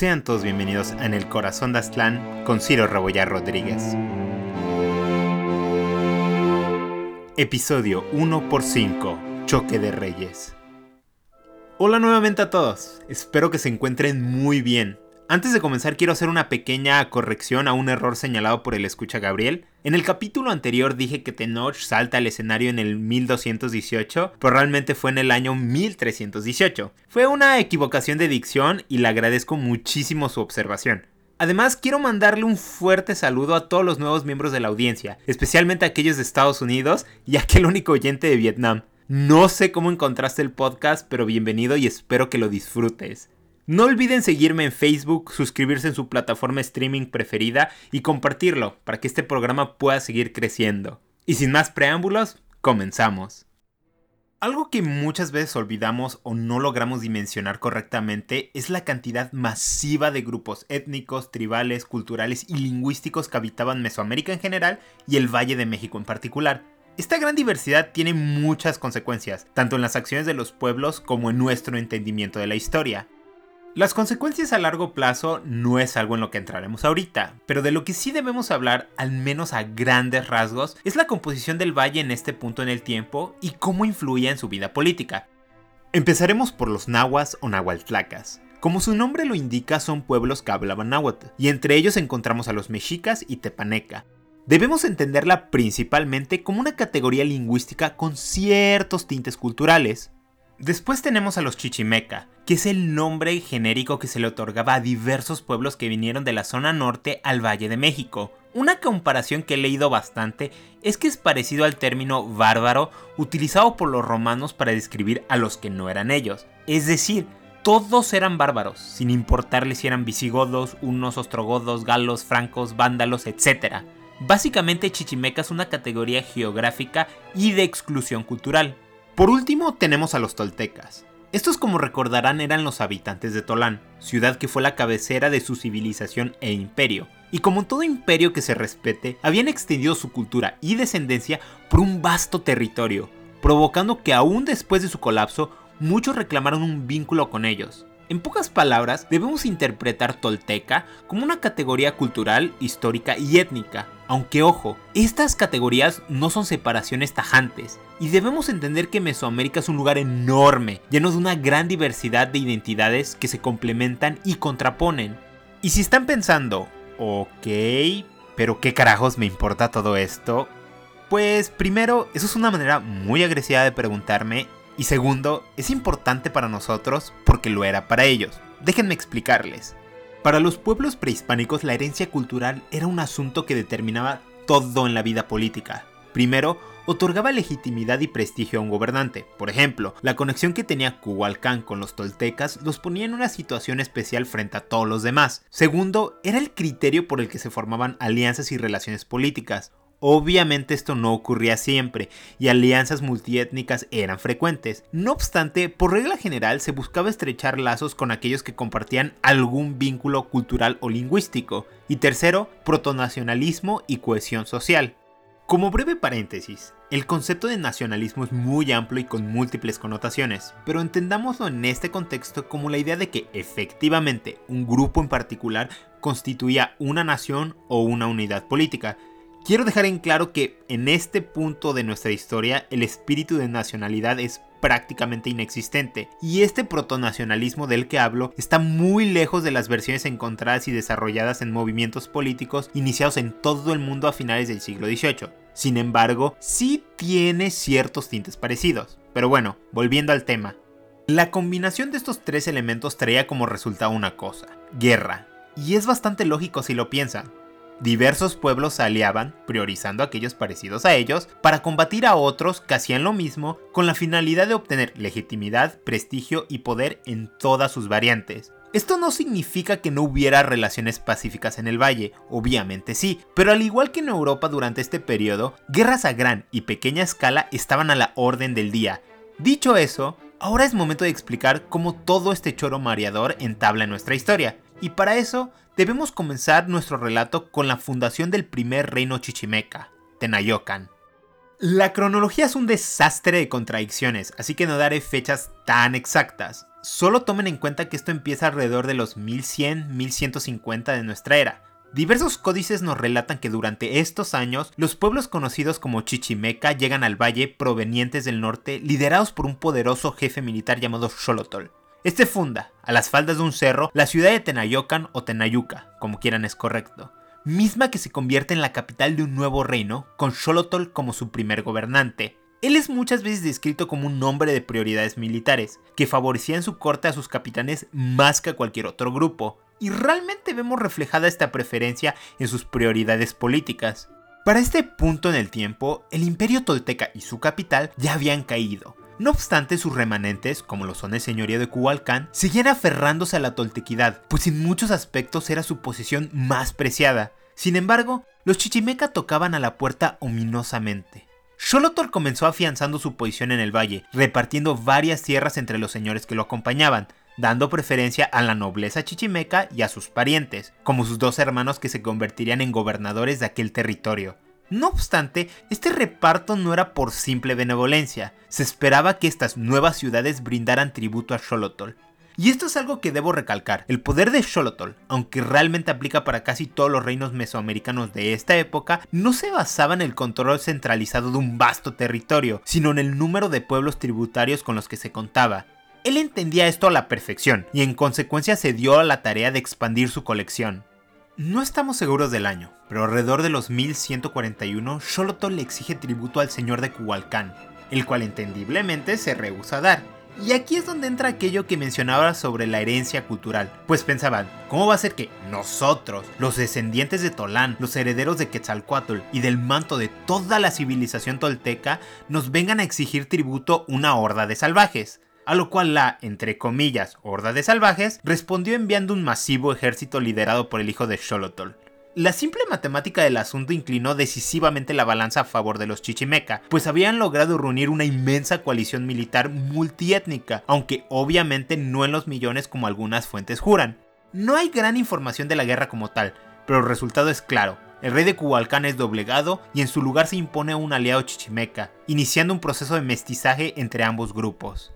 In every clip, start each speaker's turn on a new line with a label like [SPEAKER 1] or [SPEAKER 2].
[SPEAKER 1] Sean todos bienvenidos En el Corazón de Aztlán con Ciro Rebollar Rodríguez. Episodio 1 x 5 Choque de Reyes. Hola nuevamente a todos, espero que se encuentren muy bien. Antes de comenzar quiero hacer una pequeña corrección a un error señalado por el escucha Gabriel. En el capítulo anterior dije que Tenoch salta al escenario en el 1218, pero realmente fue en el año 1318. Fue una equivocación de dicción y le agradezco muchísimo su observación. Además, quiero mandarle un fuerte saludo a todos los nuevos miembros de la audiencia, especialmente a aquellos de Estados Unidos y a aquel único oyente de Vietnam. No sé cómo encontraste el podcast, pero bienvenido y espero que lo disfrutes. No olviden seguirme en Facebook, suscribirse en su plataforma streaming preferida y compartirlo para que este programa pueda seguir creciendo. Y sin más preámbulos, comenzamos. Algo que muchas veces olvidamos o no logramos dimensionar correctamente es la cantidad masiva de grupos étnicos, tribales, culturales y lingüísticos que habitaban Mesoamérica en general y el Valle de México en particular. Esta gran diversidad tiene muchas consecuencias, tanto en las acciones de los pueblos como en nuestro entendimiento de la historia. Las consecuencias a largo plazo no es algo en lo que entraremos ahorita, pero de lo que sí debemos hablar, al menos a grandes rasgos, es la composición del valle en este punto en el tiempo y cómo influía en su vida política. Empezaremos por los nahuas o nahualtlacas. Como su nombre lo indica, son pueblos que hablaban náhuatl, y entre ellos encontramos a los mexicas y tepaneca. Debemos entenderla principalmente como una categoría lingüística con ciertos tintes culturales, Después tenemos a los Chichimeca, que es el nombre genérico que se le otorgaba a diversos pueblos que vinieron de la zona norte al Valle de México. Una comparación que he leído bastante es que es parecido al término bárbaro utilizado por los romanos para describir a los que no eran ellos. Es decir, todos eran bárbaros, sin importarles si eran visigodos, unos ostrogodos, galos, francos, vándalos, etc. Básicamente Chichimeca es una categoría geográfica y de exclusión cultural. Por último tenemos a los toltecas. Estos como recordarán eran los habitantes de Tolán, ciudad que fue la cabecera de su civilización e imperio, y como todo imperio que se respete, habían extendido su cultura y descendencia por un vasto territorio, provocando que aún después de su colapso, muchos reclamaron un vínculo con ellos. En pocas palabras, debemos interpretar tolteca como una categoría cultural, histórica y étnica, aunque ojo, estas categorías no son separaciones tajantes, y debemos entender que Mesoamérica es un lugar enorme, lleno de una gran diversidad de identidades que se complementan y contraponen. Y si están pensando, ok, pero qué carajos me importa todo esto, pues primero, eso es una manera muy agresiva de preguntarme, y segundo, es importante para nosotros porque lo era para ellos. Déjenme explicarles. Para los pueblos prehispánicos la herencia cultural era un asunto que determinaba todo en la vida política. Primero, otorgaba legitimidad y prestigio a un gobernante. Por ejemplo, la conexión que tenía Kuhualcán con los toltecas los ponía en una situación especial frente a todos los demás. Segundo, era el criterio por el que se formaban alianzas y relaciones políticas. Obviamente esto no ocurría siempre y alianzas multiétnicas eran frecuentes. No obstante, por regla general se buscaba estrechar lazos con aquellos que compartían algún vínculo cultural o lingüístico. Y tercero, protonacionalismo y cohesión social. Como breve paréntesis, el concepto de nacionalismo es muy amplio y con múltiples connotaciones, pero entendámoslo en este contexto como la idea de que efectivamente un grupo en particular constituía una nación o una unidad política, Quiero dejar en claro que en este punto de nuestra historia el espíritu de nacionalidad es prácticamente inexistente, y este protonacionalismo del que hablo está muy lejos de las versiones encontradas y desarrolladas en movimientos políticos iniciados en todo el mundo a finales del siglo XVIII. Sin embargo, sí tiene ciertos tintes parecidos. Pero bueno, volviendo al tema. La combinación de estos tres elementos traía como resultado una cosa, guerra. Y es bastante lógico si lo piensan diversos pueblos se aliaban, priorizando aquellos parecidos a ellos, para combatir a otros que hacían lo mismo con la finalidad de obtener legitimidad, prestigio y poder en todas sus variantes. Esto no significa que no hubiera relaciones pacíficas en el valle, obviamente sí, pero al igual que en Europa durante este periodo, guerras a gran y pequeña escala estaban a la orden del día. Dicho eso, ahora es momento de explicar cómo todo este choro mareador entabla en nuestra historia, y para eso debemos comenzar nuestro relato con la fundación del primer reino chichimeca, Tenayocan. La cronología es un desastre de contradicciones, así que no daré fechas tan exactas. solo tomen en cuenta que esto empieza alrededor de los 1100-1150 de nuestra era. Diversos códices nos relatan que durante estos años los pueblos conocidos como Chichimeca llegan al valle provenientes del norte liderados por un poderoso jefe militar llamado Xolotl. Este funda, a las faldas de un cerro, la ciudad de Tenayocan o Tenayuca, como quieran es correcto, misma que se convierte en la capital de un nuevo reino, con Xolotl como su primer gobernante. Él es muchas veces descrito como un hombre de prioridades militares, que favorecía en su corte a sus capitanes más que a cualquier otro grupo, y realmente vemos reflejada esta preferencia en sus prioridades políticas. Para este punto en el tiempo, el imperio tolteca y su capital ya habían caído. No obstante, sus remanentes, como lo son el señorío de Kubalcán, seguían aferrándose a la toltequidad, pues en muchos aspectos era su posesión más preciada. Sin embargo, los chichimeca tocaban a la puerta ominosamente. Xolotl comenzó afianzando su posición en el valle, repartiendo varias tierras entre los señores que lo acompañaban, dando preferencia a la nobleza chichimeca y a sus parientes, como sus dos hermanos que se convertirían en gobernadores de aquel territorio. No obstante, este reparto no era por simple benevolencia, se esperaba que estas nuevas ciudades brindaran tributo a Xolotl. Y esto es algo que debo recalcar, el poder de Xolotl, aunque realmente aplica para casi todos los reinos mesoamericanos de esta época, no se basaba en el control centralizado de un vasto territorio, sino en el número de pueblos tributarios con los que se contaba. Él entendía esto a la perfección y en consecuencia se dio a la tarea de expandir su colección. No estamos seguros del año, pero alrededor de los 1141 Xolotl le exige tributo al señor de Kubalcán, el cual entendiblemente se rehúsa a dar. Y aquí es donde entra aquello que mencionaba sobre la herencia cultural, pues pensaban, ¿cómo va a ser que nosotros, los descendientes de Tolán, los herederos de Quetzalcoatl y del manto de toda la civilización tolteca, nos vengan a exigir tributo una horda de salvajes? A lo cual la, entre comillas, horda de salvajes respondió enviando un masivo ejército liderado por el hijo de Xolotl. La simple matemática del asunto inclinó decisivamente la balanza a favor de los chichimeca, pues habían logrado reunir una inmensa coalición militar multiétnica, aunque obviamente no en los millones como algunas fuentes juran. No hay gran información de la guerra como tal, pero el resultado es claro. El rey de Cubalcán es doblegado y en su lugar se impone un aliado chichimeca, iniciando un proceso de mestizaje entre ambos grupos.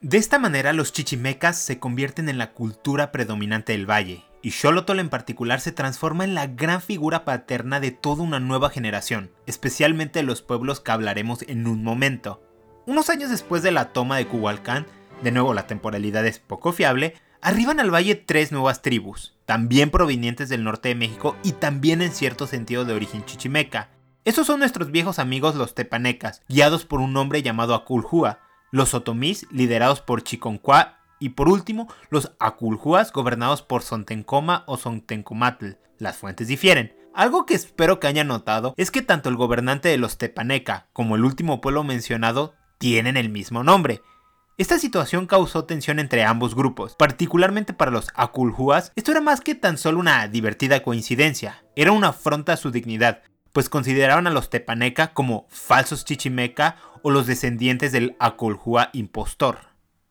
[SPEAKER 1] De esta manera los chichimecas se convierten en la cultura predominante del valle, y Xolotl en particular se transforma en la gran figura paterna de toda una nueva generación, especialmente de los pueblos que hablaremos en un momento. Unos años después de la toma de Cubalcán, de nuevo la temporalidad es poco fiable, arriban al valle tres nuevas tribus, también provenientes del norte de México y también en cierto sentido de origen chichimeca. Esos son nuestros viejos amigos los tepanecas, guiados por un hombre llamado Aculhua, los otomís liderados por Chiconcuá y por último los aculhuas gobernados por Sontencoma o Sontencomatl. Las fuentes difieren. Algo que espero que hayan notado es que tanto el gobernante de los Tepaneca como el último pueblo mencionado tienen el mismo nombre. Esta situación causó tensión entre ambos grupos, particularmente para los Aculhuas. Esto era más que tan solo una divertida coincidencia, era una afronta a su dignidad, pues consideraban a los Tepaneca como falsos chichimeca o los descendientes del Acolhua impostor.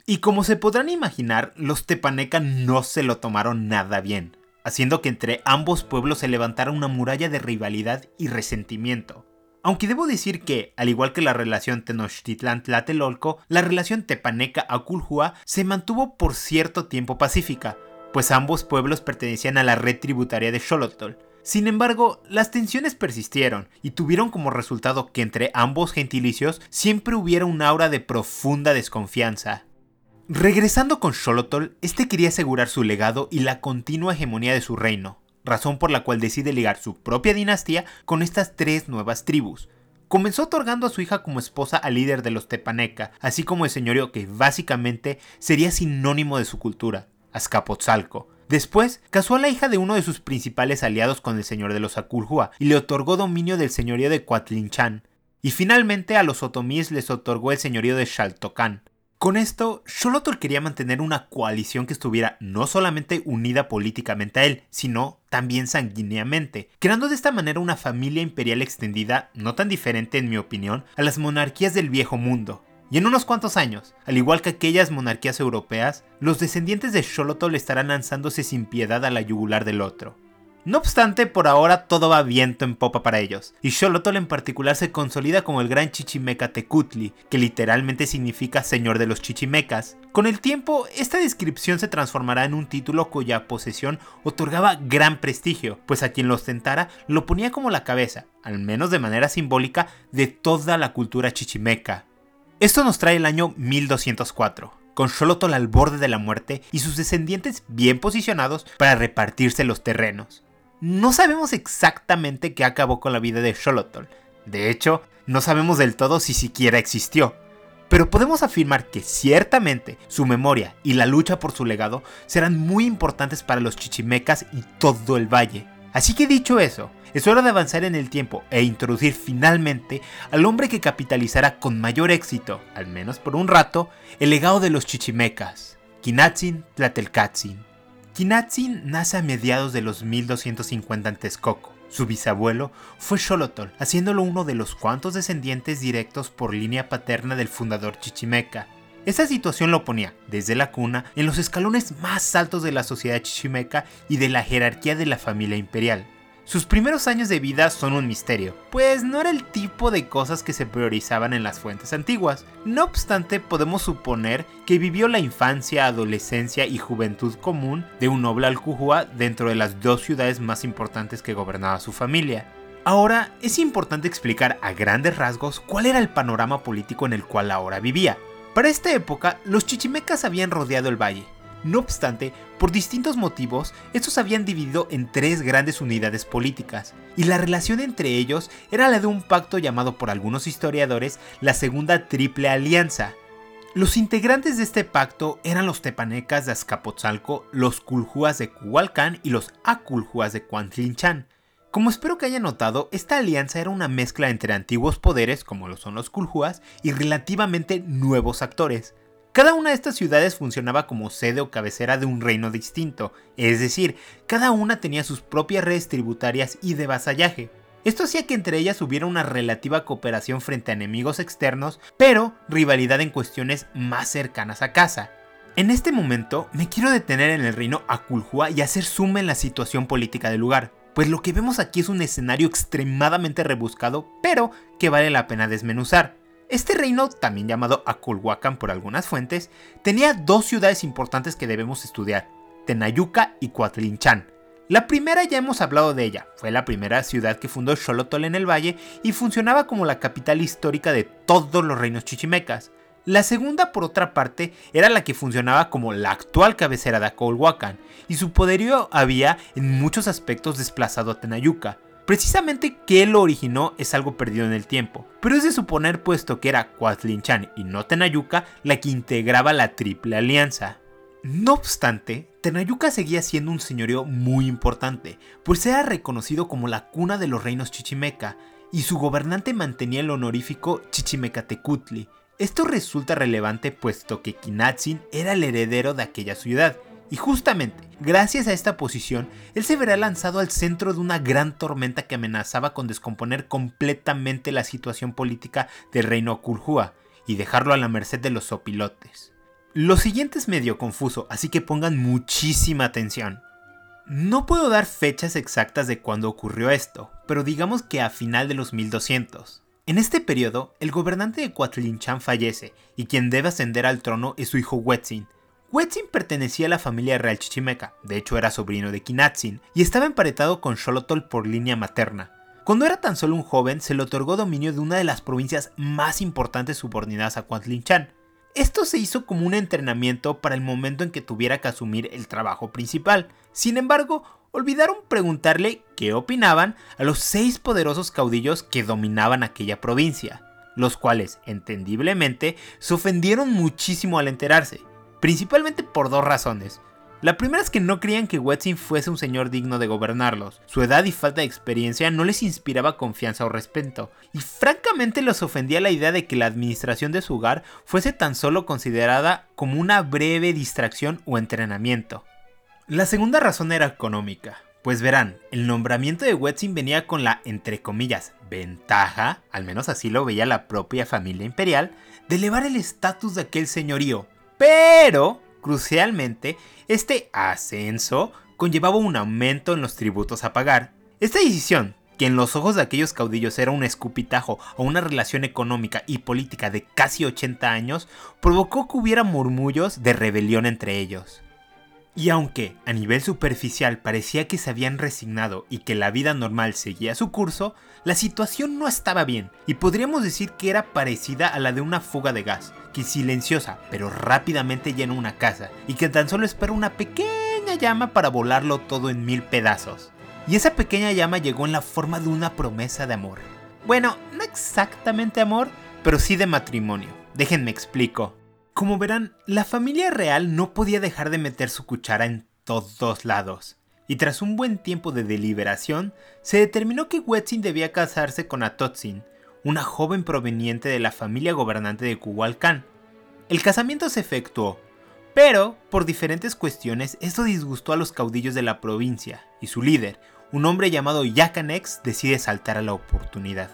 [SPEAKER 1] Y como se podrán imaginar, los Tepaneca no se lo tomaron nada bien, haciendo que entre ambos pueblos se levantara una muralla de rivalidad y resentimiento. Aunque debo decir que, al igual que la relación Tenochtitlan-Tlatelolco, la relación Tepaneca-Aculhua se mantuvo por cierto tiempo pacífica, pues ambos pueblos pertenecían a la red tributaria de Xolotl, sin embargo, las tensiones persistieron y tuvieron como resultado que entre ambos gentilicios siempre hubiera un aura de profunda desconfianza. Regresando con Xolotl, este quería asegurar su legado y la continua hegemonía de su reino, razón por la cual decide ligar su propia dinastía con estas tres nuevas tribus. Comenzó otorgando a su hija como esposa al líder de los Tepaneca, así como el señorío que básicamente sería sinónimo de su cultura, Azcapotzalco, Después, casó a la hija de uno de sus principales aliados con el señor de los Aculhua y le otorgó dominio del señorío de Coatlinchan. Y finalmente a los otomíes les otorgó el señorío de Xaltocán. Con esto, Xolotl quería mantener una coalición que estuviera no solamente unida políticamente a él, sino también sanguíneamente, creando de esta manera una familia imperial extendida, no tan diferente en mi opinión, a las monarquías del viejo mundo, y en unos cuantos años, al igual que aquellas monarquías europeas, los descendientes de Xolotl estarán lanzándose sin piedad a la yugular del otro. No obstante, por ahora todo va viento en popa para ellos, y Xolotl en particular se consolida como el gran Chichimeca Tecutli, que literalmente significa Señor de los Chichimecas. Con el tiempo, esta descripción se transformará en un título cuya posesión otorgaba gran prestigio, pues a quien lo ostentara lo ponía como la cabeza, al menos de manera simbólica, de toda la cultura chichimeca. Esto nos trae el año 1204 con Xolotl al borde de la muerte y sus descendientes bien posicionados para repartirse los terrenos. No sabemos exactamente qué acabó con la vida de Xolotl. De hecho, no sabemos del todo si siquiera existió. Pero podemos afirmar que ciertamente su memoria y la lucha por su legado serán muy importantes para los chichimecas y todo el valle. Así que dicho eso, es hora de avanzar en el tiempo e introducir finalmente al hombre que capitalizará con mayor éxito, al menos por un rato, el legado de los chichimecas, Kinatzin Tlatelcatzin. Kinatzin nace a mediados de los 1250 en Texcoco. Su bisabuelo fue Xolotl, haciéndolo uno de los cuantos descendientes directos por línea paterna del fundador chichimeca. Esta situación lo ponía, desde la cuna, en los escalones más altos de la sociedad chichimeca y de la jerarquía de la familia imperial. Sus primeros años de vida son un misterio, pues no era el tipo de cosas que se priorizaban en las fuentes antiguas. No obstante, podemos suponer que vivió la infancia, adolescencia y juventud común de un noble alcujua dentro de las dos ciudades más importantes que gobernaba su familia. Ahora, es importante explicar a grandes rasgos cuál era el panorama político en el cual ahora vivía. Para esta época, los chichimecas habían rodeado el valle, no obstante, por distintos motivos, estos habían dividido en tres grandes unidades políticas, y la relación entre ellos era la de un pacto llamado por algunos historiadores la Segunda Triple Alianza. Los integrantes de este pacto eran los tepanecas de Azcapotzalco, los culhúas de Cuhualcán y los aculhúas de Cuantlinchan. Como espero que hayan notado, esta alianza era una mezcla entre antiguos poderes, como lo son los culhúas, y relativamente nuevos actores. Cada una de estas ciudades funcionaba como sede o cabecera de un reino distinto, es decir, cada una tenía sus propias redes tributarias y de vasallaje. Esto hacía que entre ellas hubiera una relativa cooperación frente a enemigos externos, pero rivalidad en cuestiones más cercanas a casa. En este momento me quiero detener en el reino Akulhua y hacer suma en la situación política del lugar, pues lo que vemos aquí es un escenario extremadamente rebuscado, pero que vale la pena desmenuzar. Este reino, también llamado Aculhuacan por algunas fuentes, tenía dos ciudades importantes que debemos estudiar, Tenayuca y Coatlinchan. La primera ya hemos hablado de ella, fue la primera ciudad que fundó Xolotl en el valle y funcionaba como la capital histórica de todos los reinos chichimecas. La segunda, por otra parte, era la que funcionaba como la actual cabecera de Acolhuacan, y su poderío había en muchos aspectos desplazado a Tenayuca, Precisamente qué lo originó es algo perdido en el tiempo, pero es de suponer puesto que era Coatlinchan y no Tenayuca la que integraba la Triple Alianza. No obstante, Tenayuca seguía siendo un señorío muy importante, pues era reconocido como la cuna de los reinos chichimeca, y su gobernante mantenía el honorífico Chichimecatecutli. Esto resulta relevante puesto que Kinatzin era el heredero de aquella ciudad, y justamente, gracias a esta posición, él se verá lanzado al centro de una gran tormenta que amenazaba con descomponer completamente la situación política del reino Okulhua y dejarlo a la merced de los opilotes. Lo siguiente es medio confuso, así que pongan muchísima atención. No puedo dar fechas exactas de cuándo ocurrió esto, pero digamos que a final de los 1200. En este periodo, el gobernante de Coatlinchan fallece, y quien debe ascender al trono es su hijo Wetzin, Wetzin pertenecía a la familia real chichimeca, de hecho era sobrino de Kinatzin, y estaba emparetado con Xolotl por línea materna. Cuando era tan solo un joven, se le otorgó dominio de una de las provincias más importantes subordinadas a Kuantlinchan. Esto se hizo como un entrenamiento para el momento en que tuviera que asumir el trabajo principal. Sin embargo, olvidaron preguntarle qué opinaban a los seis poderosos caudillos que dominaban aquella provincia, los cuales, entendiblemente, se ofendieron muchísimo al enterarse principalmente por dos razones. La primera es que no creían que Wetzin fuese un señor digno de gobernarlos. Su edad y falta de experiencia no les inspiraba confianza o respeto, y francamente los ofendía la idea de que la administración de su hogar fuese tan solo considerada como una breve distracción o entrenamiento. La segunda razón era económica, pues verán, el nombramiento de Wetzin venía con la, entre comillas, ventaja, al menos así lo veía la propia familia imperial, de elevar el estatus de aquel señorío, pero, crucialmente, este ascenso conllevaba un aumento en los tributos a pagar. Esta decisión, que en los ojos de aquellos caudillos era un escupitajo o una relación económica y política de casi 80 años, provocó que hubiera murmullos de rebelión entre ellos. Y aunque a nivel superficial parecía que se habían resignado y que la vida normal seguía su curso, la situación no estaba bien y podríamos decir que era parecida a la de una fuga de gas, que silenciosa pero rápidamente llena una casa y que tan solo espera una pequeña llama para volarlo todo en mil pedazos. Y esa pequeña llama llegó en la forma de una promesa de amor. Bueno, no exactamente amor, pero sí de matrimonio. Déjenme explico. Como verán, la familia real no podía dejar de meter su cuchara en todos lados, y tras un buen tiempo de deliberación, se determinó que Wetzin debía casarse con Atotzin, una joven proveniente de la familia gobernante de Kuwalkan. El casamiento se efectuó, pero por diferentes cuestiones esto disgustó a los caudillos de la provincia, y su líder, un hombre llamado Yakanex, decide saltar a la oportunidad.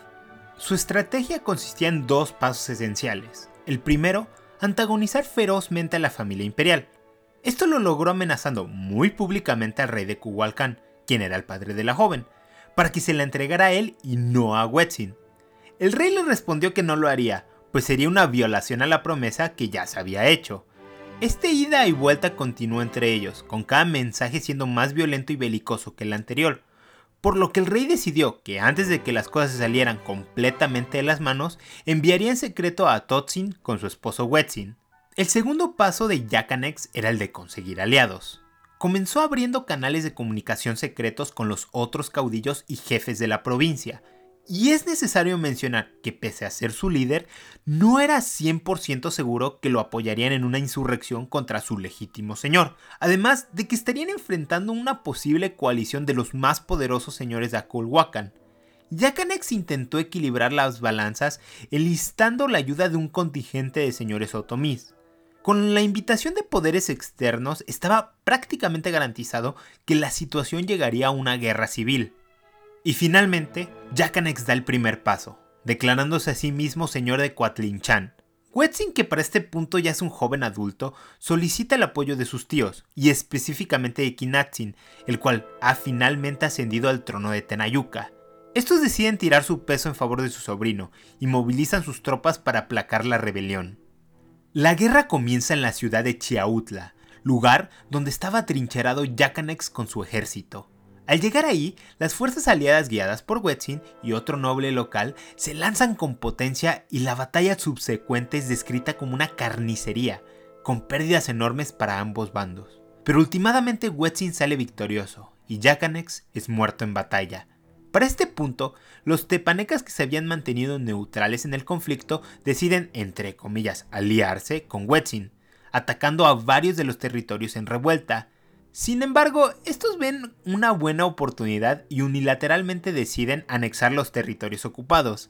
[SPEAKER 1] Su estrategia consistía en dos pasos esenciales. El primero, antagonizar ferozmente a la familia imperial. Esto lo logró amenazando muy públicamente al rey de Kuwalkan, quien era el padre de la joven, para que se la entregara a él y no a Wetzin. El rey le respondió que no lo haría, pues sería una violación a la promesa que ya se había hecho. Este ida y vuelta continuó entre ellos, con cada mensaje siendo más violento y belicoso que el anterior, por lo que el rey decidió que antes de que las cosas se salieran completamente de las manos, enviaría en secreto a Totsin con su esposo Wetzin. El segundo paso de Yakanex era el de conseguir aliados. Comenzó abriendo canales de comunicación secretos con los otros caudillos y jefes de la provincia, y es necesario mencionar que pese a ser su líder, no era 100% seguro que lo apoyarían en una insurrección contra su legítimo señor, además de que estarían enfrentando una posible coalición de los más poderosos señores de Akulhuacan. Yakanex intentó equilibrar las balanzas enlistando la ayuda de un contingente de señores otomís. Con la invitación de poderes externos estaba prácticamente garantizado que la situación llegaría a una guerra civil. Y finalmente, Yakanex da el primer paso, declarándose a sí mismo señor de Coatlinchan. Wetzin, que para este punto ya es un joven adulto, solicita el apoyo de sus tíos, y específicamente de Kinatzin, el cual ha finalmente ascendido al trono de Tenayuka. Estos deciden tirar su peso en favor de su sobrino, y movilizan sus tropas para aplacar la rebelión. La guerra comienza en la ciudad de Chiautla, lugar donde estaba trincherado Yakanex con su ejército. Al llegar ahí, las fuerzas aliadas guiadas por Wetzin y otro noble local se lanzan con potencia y la batalla subsecuente es descrita como una carnicería, con pérdidas enormes para ambos bandos. Pero últimamente Wetzin sale victorioso y Yakanex es muerto en batalla. Para este punto, los tepanecas que se habían mantenido neutrales en el conflicto deciden, entre comillas, aliarse con Wetzin, atacando a varios de los territorios en revuelta, sin embargo, estos ven una buena oportunidad y unilateralmente deciden anexar los territorios ocupados.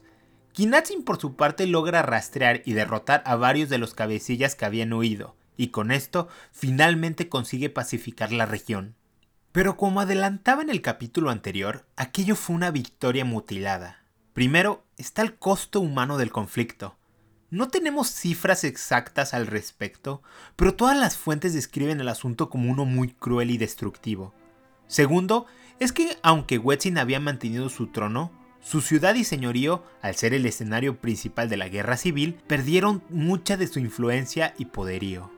[SPEAKER 1] Kinatsin por su parte logra rastrear y derrotar a varios de los cabecillas que habían huido, y con esto finalmente consigue pacificar la región. Pero como adelantaba en el capítulo anterior, aquello fue una victoria mutilada. Primero está el costo humano del conflicto. No tenemos cifras exactas al respecto, pero todas las fuentes describen el asunto como uno muy cruel y destructivo. Segundo, es que aunque Wetzin había mantenido su trono, su ciudad y señorío, al ser el escenario principal de la guerra civil, perdieron mucha de su influencia y poderío.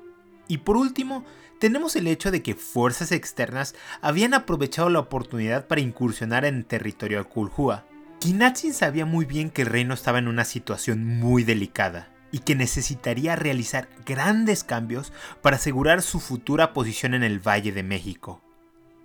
[SPEAKER 1] Y por último, tenemos el hecho de que fuerzas externas habían aprovechado la oportunidad para incursionar en territorio Kulhua, Kinatsin sabía muy bien que el reino estaba en una situación muy delicada y que necesitaría realizar grandes cambios para asegurar su futura posición en el Valle de México.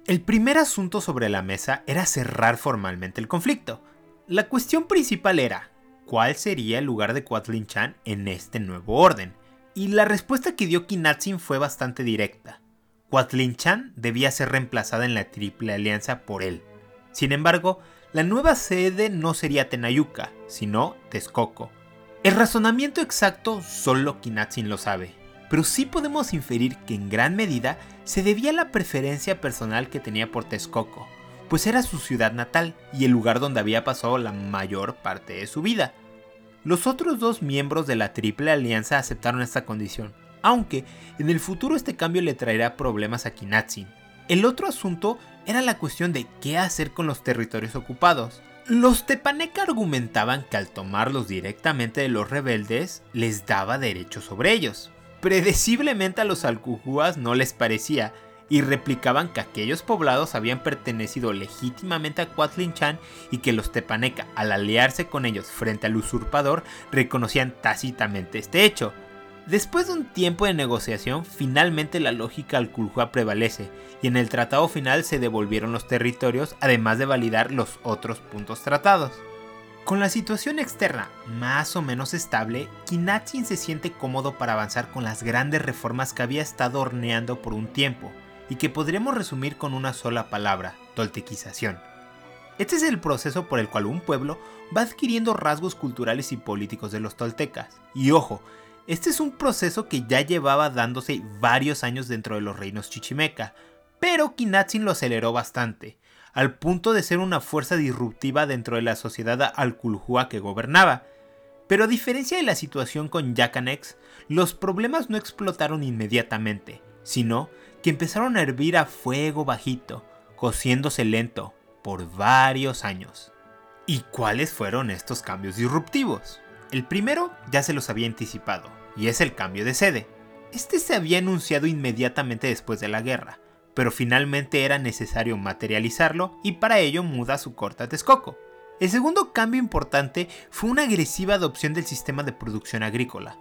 [SPEAKER 1] El primer asunto sobre la mesa era cerrar formalmente el conflicto. La cuestión principal era, ¿cuál sería el lugar de Quatlin Chan en este nuevo orden? Y la respuesta que dio Kinatsin fue bastante directa. Quatlin Chan debía ser reemplazada en la Triple Alianza por él. Sin embargo, la nueva sede no sería Tenayuca, sino Texcoco. El razonamiento exacto solo Kinatsin lo sabe, pero sí podemos inferir que en gran medida se debía a la preferencia personal que tenía por Texcoco, pues era su ciudad natal y el lugar donde había pasado la mayor parte de su vida. Los otros dos miembros de la Triple Alianza aceptaron esta condición, aunque en el futuro este cambio le traerá problemas a Kinatsin, El otro asunto era la cuestión de qué hacer con los territorios ocupados. Los Tepaneca argumentaban que al tomarlos directamente de los rebeldes les daba derecho sobre ellos. Predeciblemente a los alcujúas no les parecía y replicaban que aquellos poblados habían pertenecido legítimamente a Chan y que los Tepaneca, al aliarse con ellos frente al usurpador, reconocían tácitamente este hecho. Después de un tiempo de negociación, finalmente la lógica alculhua prevalece y en el tratado final se devolvieron los territorios, además de validar los otros puntos tratados. Con la situación externa más o menos estable, Kinatsin se siente cómodo para avanzar con las grandes reformas que había estado horneando por un tiempo y que podríamos resumir con una sola palabra, toltequización. Este es el proceso por el cual un pueblo va adquiriendo rasgos culturales y políticos de los toltecas. Y ojo, este es un proceso que ya llevaba dándose varios años dentro de los reinos chichimeca, pero Kinatsin lo aceleró bastante, al punto de ser una fuerza disruptiva dentro de la sociedad alculhua que gobernaba. Pero a diferencia de la situación con Yakanex, los problemas no explotaron inmediatamente, sino que empezaron a hervir a fuego bajito, cociéndose lento, por varios años. ¿Y cuáles fueron estos cambios disruptivos? El primero ya se los había anticipado, y es el cambio de sede. Este se había anunciado inmediatamente después de la guerra, pero finalmente era necesario materializarlo y para ello muda su corta Texcoco. El segundo cambio importante fue una agresiva adopción del sistema de producción agrícola.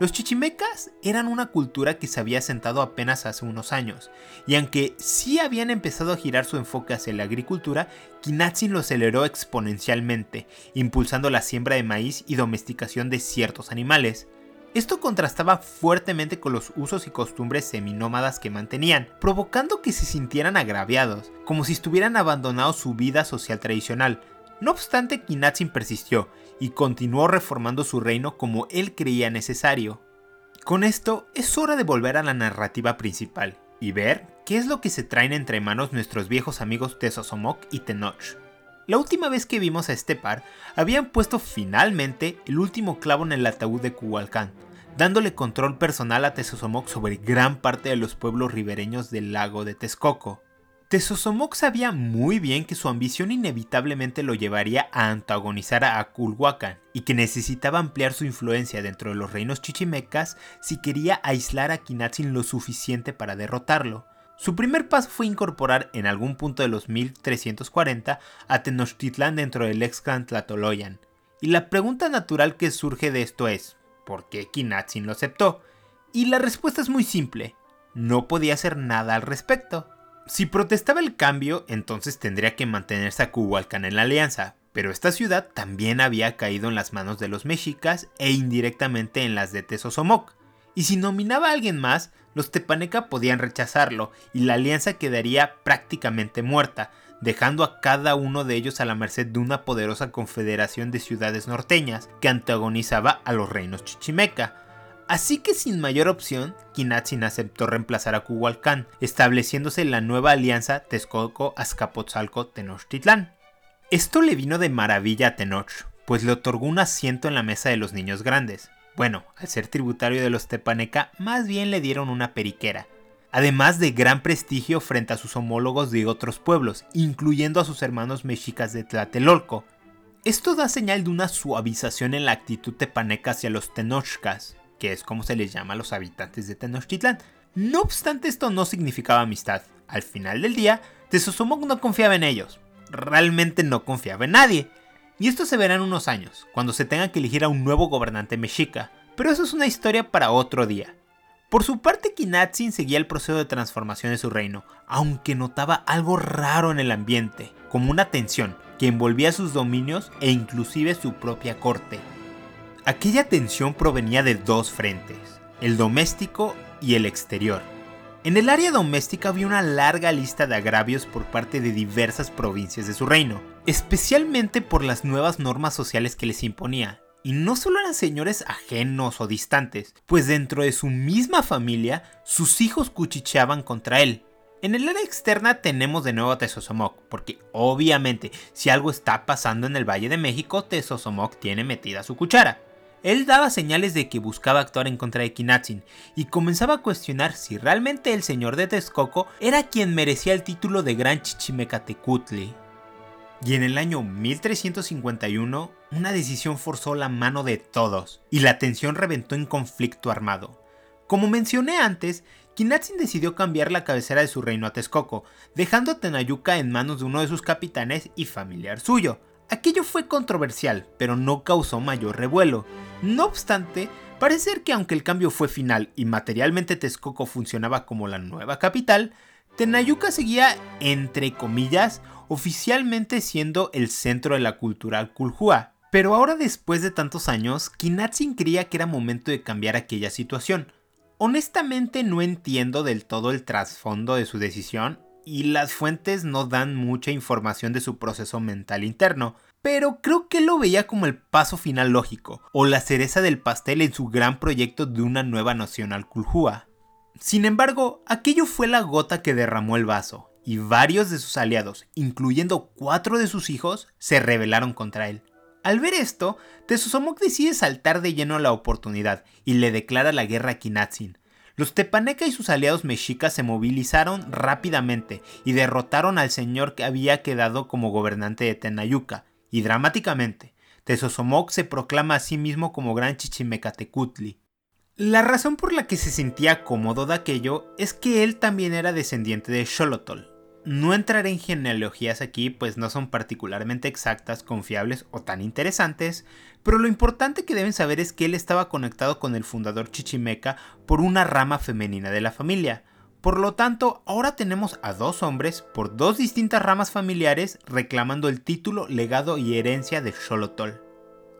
[SPEAKER 1] Los chichimecas eran una cultura que se había asentado apenas hace unos años, y aunque sí habían empezado a girar su enfoque hacia la agricultura, Kinatsin lo aceleró exponencialmente, impulsando la siembra de maíz y domesticación de ciertos animales. Esto contrastaba fuertemente con los usos y costumbres seminómadas que mantenían, provocando que se sintieran agraviados, como si estuvieran abandonado su vida social tradicional. No obstante, Kinatsin persistió y continuó reformando su reino como él creía necesario. Con esto, es hora de volver a la narrativa principal y ver qué es lo que se traen entre manos nuestros viejos amigos Tesosomok y Tenoch. La última vez que vimos a este par, habían puesto finalmente el último clavo en el ataúd de Kuwalkan, dándole control personal a Tesosomoc sobre gran parte de los pueblos ribereños del lago de Texcoco. Tesosomoc sabía muy bien que su ambición inevitablemente lo llevaría a antagonizar a Culhuacan y que necesitaba ampliar su influencia dentro de los reinos chichimecas si quería aislar a Kinatsin lo suficiente para derrotarlo. Su primer paso fue incorporar en algún punto de los 1340 a Tenochtitlan dentro del ex clan Tlatoloyan. Y la pregunta natural que surge de esto es, ¿por qué Kinatsin lo aceptó? Y la respuesta es muy simple, no podía hacer nada al respecto. Si protestaba el cambio, entonces tendría que mantenerse a Kuwalkan en la alianza, pero esta ciudad también había caído en las manos de los mexicas e indirectamente en las de Tesosomoc. Y si nominaba a alguien más, los Tepaneca podían rechazarlo y la alianza quedaría prácticamente muerta, dejando a cada uno de ellos a la merced de una poderosa confederación de ciudades norteñas que antagonizaba a los reinos chichimeca. Así que sin mayor opción, Kinatsin aceptó reemplazar a Kuwalkan, estableciéndose la nueva alianza Texcoco-Azcapotzalco-Tenochtitlán. Esto le vino de maravilla a Tenoch, pues le otorgó un asiento en la mesa de los niños grandes, bueno, al ser tributario de los Tepaneca, más bien le dieron una periquera, además de gran prestigio frente a sus homólogos de otros pueblos, incluyendo a sus hermanos mexicas de Tlatelolco. Esto da señal de una suavización en la actitud tepaneca hacia los tenochcas, que es como se les llama a los habitantes de Tenochtitlán. No obstante, esto no significaba amistad. Al final del día, Tezosomoc no confiaba en ellos. Realmente no confiaba en nadie. Y esto se verá en unos años, cuando se tenga que elegir a un nuevo gobernante mexica, pero eso es una historia para otro día. Por su parte, Kinatsin seguía el proceso de transformación de su reino, aunque notaba algo raro en el ambiente, como una tensión que envolvía sus dominios e inclusive su propia corte. Aquella tensión provenía de dos frentes, el doméstico y el exterior. En el área doméstica había una larga lista de agravios por parte de diversas provincias de su reino, especialmente por las nuevas normas sociales que les imponía. Y no solo eran señores ajenos o distantes, pues dentro de su misma familia, sus hijos cuchicheaban contra él. En el área externa tenemos de nuevo a Tezosomoc, porque obviamente si algo está pasando en el Valle de México, Tezosomoc tiene metida su cuchara. Él daba señales de que buscaba actuar en contra de Kinatzin y comenzaba a cuestionar si realmente el señor de Texcoco era quien merecía el título de Gran Chichimecatecutli. Y en el año 1351, una decisión forzó la mano de todos y la tensión reventó en conflicto armado. Como mencioné antes, Kinatzin decidió cambiar la cabecera de su reino a Texcoco, dejando a Tenayuca en manos de uno de sus capitanes y familiar suyo. Aquello fue controversial, pero no causó mayor revuelo. No obstante, parece ser que aunque el cambio fue final y materialmente Texcoco funcionaba como la nueva capital, Tenayuca seguía, entre comillas, oficialmente siendo el centro de la cultura Kuljua. Pero ahora después de tantos años, Kinatzin creía que era momento de cambiar aquella situación. Honestamente no entiendo del todo el trasfondo de su decisión y las fuentes no dan mucha información de su proceso mental interno, pero creo que lo veía como el paso final lógico, o la cereza del pastel en su gran proyecto de una nueva nacional Kuljua. Sin embargo, aquello fue la gota que derramó el vaso, y varios de sus aliados, incluyendo cuatro de sus hijos, se rebelaron contra él. Al ver esto, Tesosomok decide saltar de lleno a la oportunidad y le declara la guerra a Kinatzin. Los Tepaneca y sus aliados mexicas se movilizaron rápidamente y derrotaron al señor que había quedado como gobernante de Tenayuca, y dramáticamente, Tesosomoc se proclama a sí mismo como Gran Chichimecatecutli. La razón por la que se sentía cómodo de aquello es que él también era descendiente de Xolotl, no entraré en genealogías aquí, pues no son particularmente exactas, confiables o tan interesantes, pero lo importante que deben saber es que él estaba conectado con el fundador Chichimeca por una rama femenina de la familia. Por lo tanto, ahora tenemos a dos hombres por dos distintas ramas familiares reclamando el título, legado y herencia de Xolotl.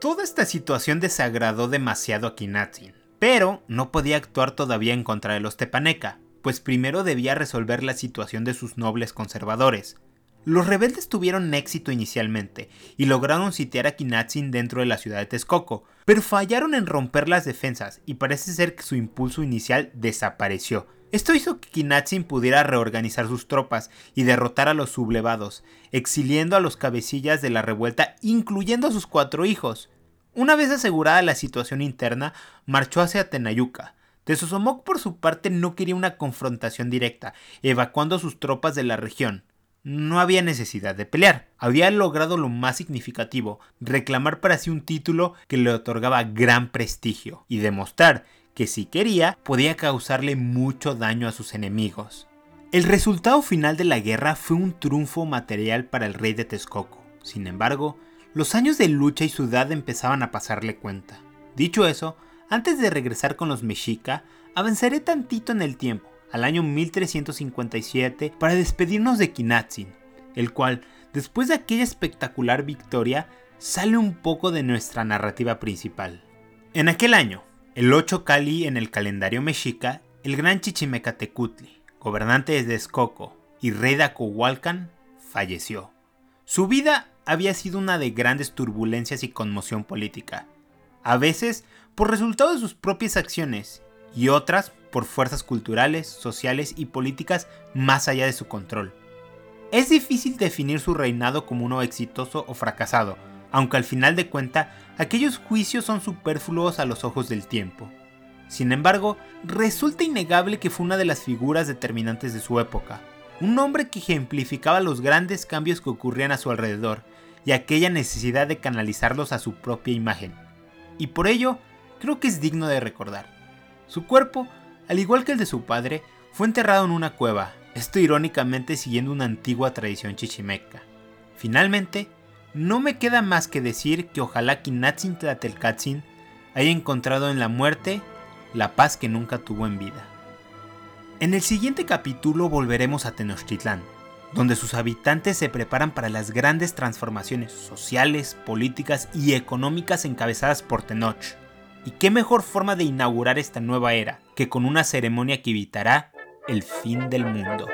[SPEAKER 1] Toda esta situación desagradó demasiado a Kinatzin, pero no podía actuar todavía en contra de los Tepaneca, pues primero debía resolver la situación de sus nobles conservadores. Los rebeldes tuvieron éxito inicialmente y lograron sitiar a Kinatzin dentro de la ciudad de Texcoco, pero fallaron en romper las defensas y parece ser que su impulso inicial desapareció. Esto hizo que Kinatzin pudiera reorganizar sus tropas y derrotar a los sublevados, exiliando a los cabecillas de la revuelta, incluyendo a sus cuatro hijos. Una vez asegurada la situación interna, marchó hacia Tenayuca, Tesosomoc por su parte no quería una confrontación directa, evacuando sus tropas de la región. No había necesidad de pelear, había logrado lo más significativo, reclamar para sí un título que le otorgaba gran prestigio y demostrar que si quería podía causarle mucho daño a sus enemigos. El resultado final de la guerra fue un triunfo material para el rey de Texcoco. Sin embargo, los años de lucha y sudad empezaban a pasarle cuenta. Dicho eso, antes de regresar con los mexica, avanzaré tantito en el tiempo, al año 1357, para despedirnos de Kinatzin, el cual, después de aquella espectacular victoria, sale un poco de nuestra narrativa principal. En aquel año, el 8 Cali en el calendario mexica, el gran Chichimecatecutli, gobernante de Escoco y rey de Acohualcan, falleció. Su vida había sido una de grandes turbulencias y conmoción política. A veces por resultado de sus propias acciones y otras por fuerzas culturales, sociales y políticas más allá de su control. Es difícil definir su reinado como uno exitoso o fracasado, aunque al final de cuenta aquellos juicios son superfluos a los ojos del tiempo. Sin embargo, resulta innegable que fue una de las figuras determinantes de su época, un hombre que ejemplificaba los grandes cambios que ocurrían a su alrededor y aquella necesidad de canalizarlos a su propia imagen. Y por ello, creo que es digno de recordar. Su cuerpo, al igual que el de su padre, fue enterrado en una cueva, esto irónicamente siguiendo una antigua tradición chichimeca. Finalmente, no me queda más que decir que ojalá Kinatzin Tlatelkatzin haya encontrado en la muerte la paz que nunca tuvo en vida. En el siguiente capítulo volveremos a Tenochtitlán, donde sus habitantes se preparan para las grandes transformaciones sociales, políticas y económicas encabezadas por Tenoch. Y qué mejor forma de inaugurar esta nueva era que con una ceremonia que evitará el fin del mundo.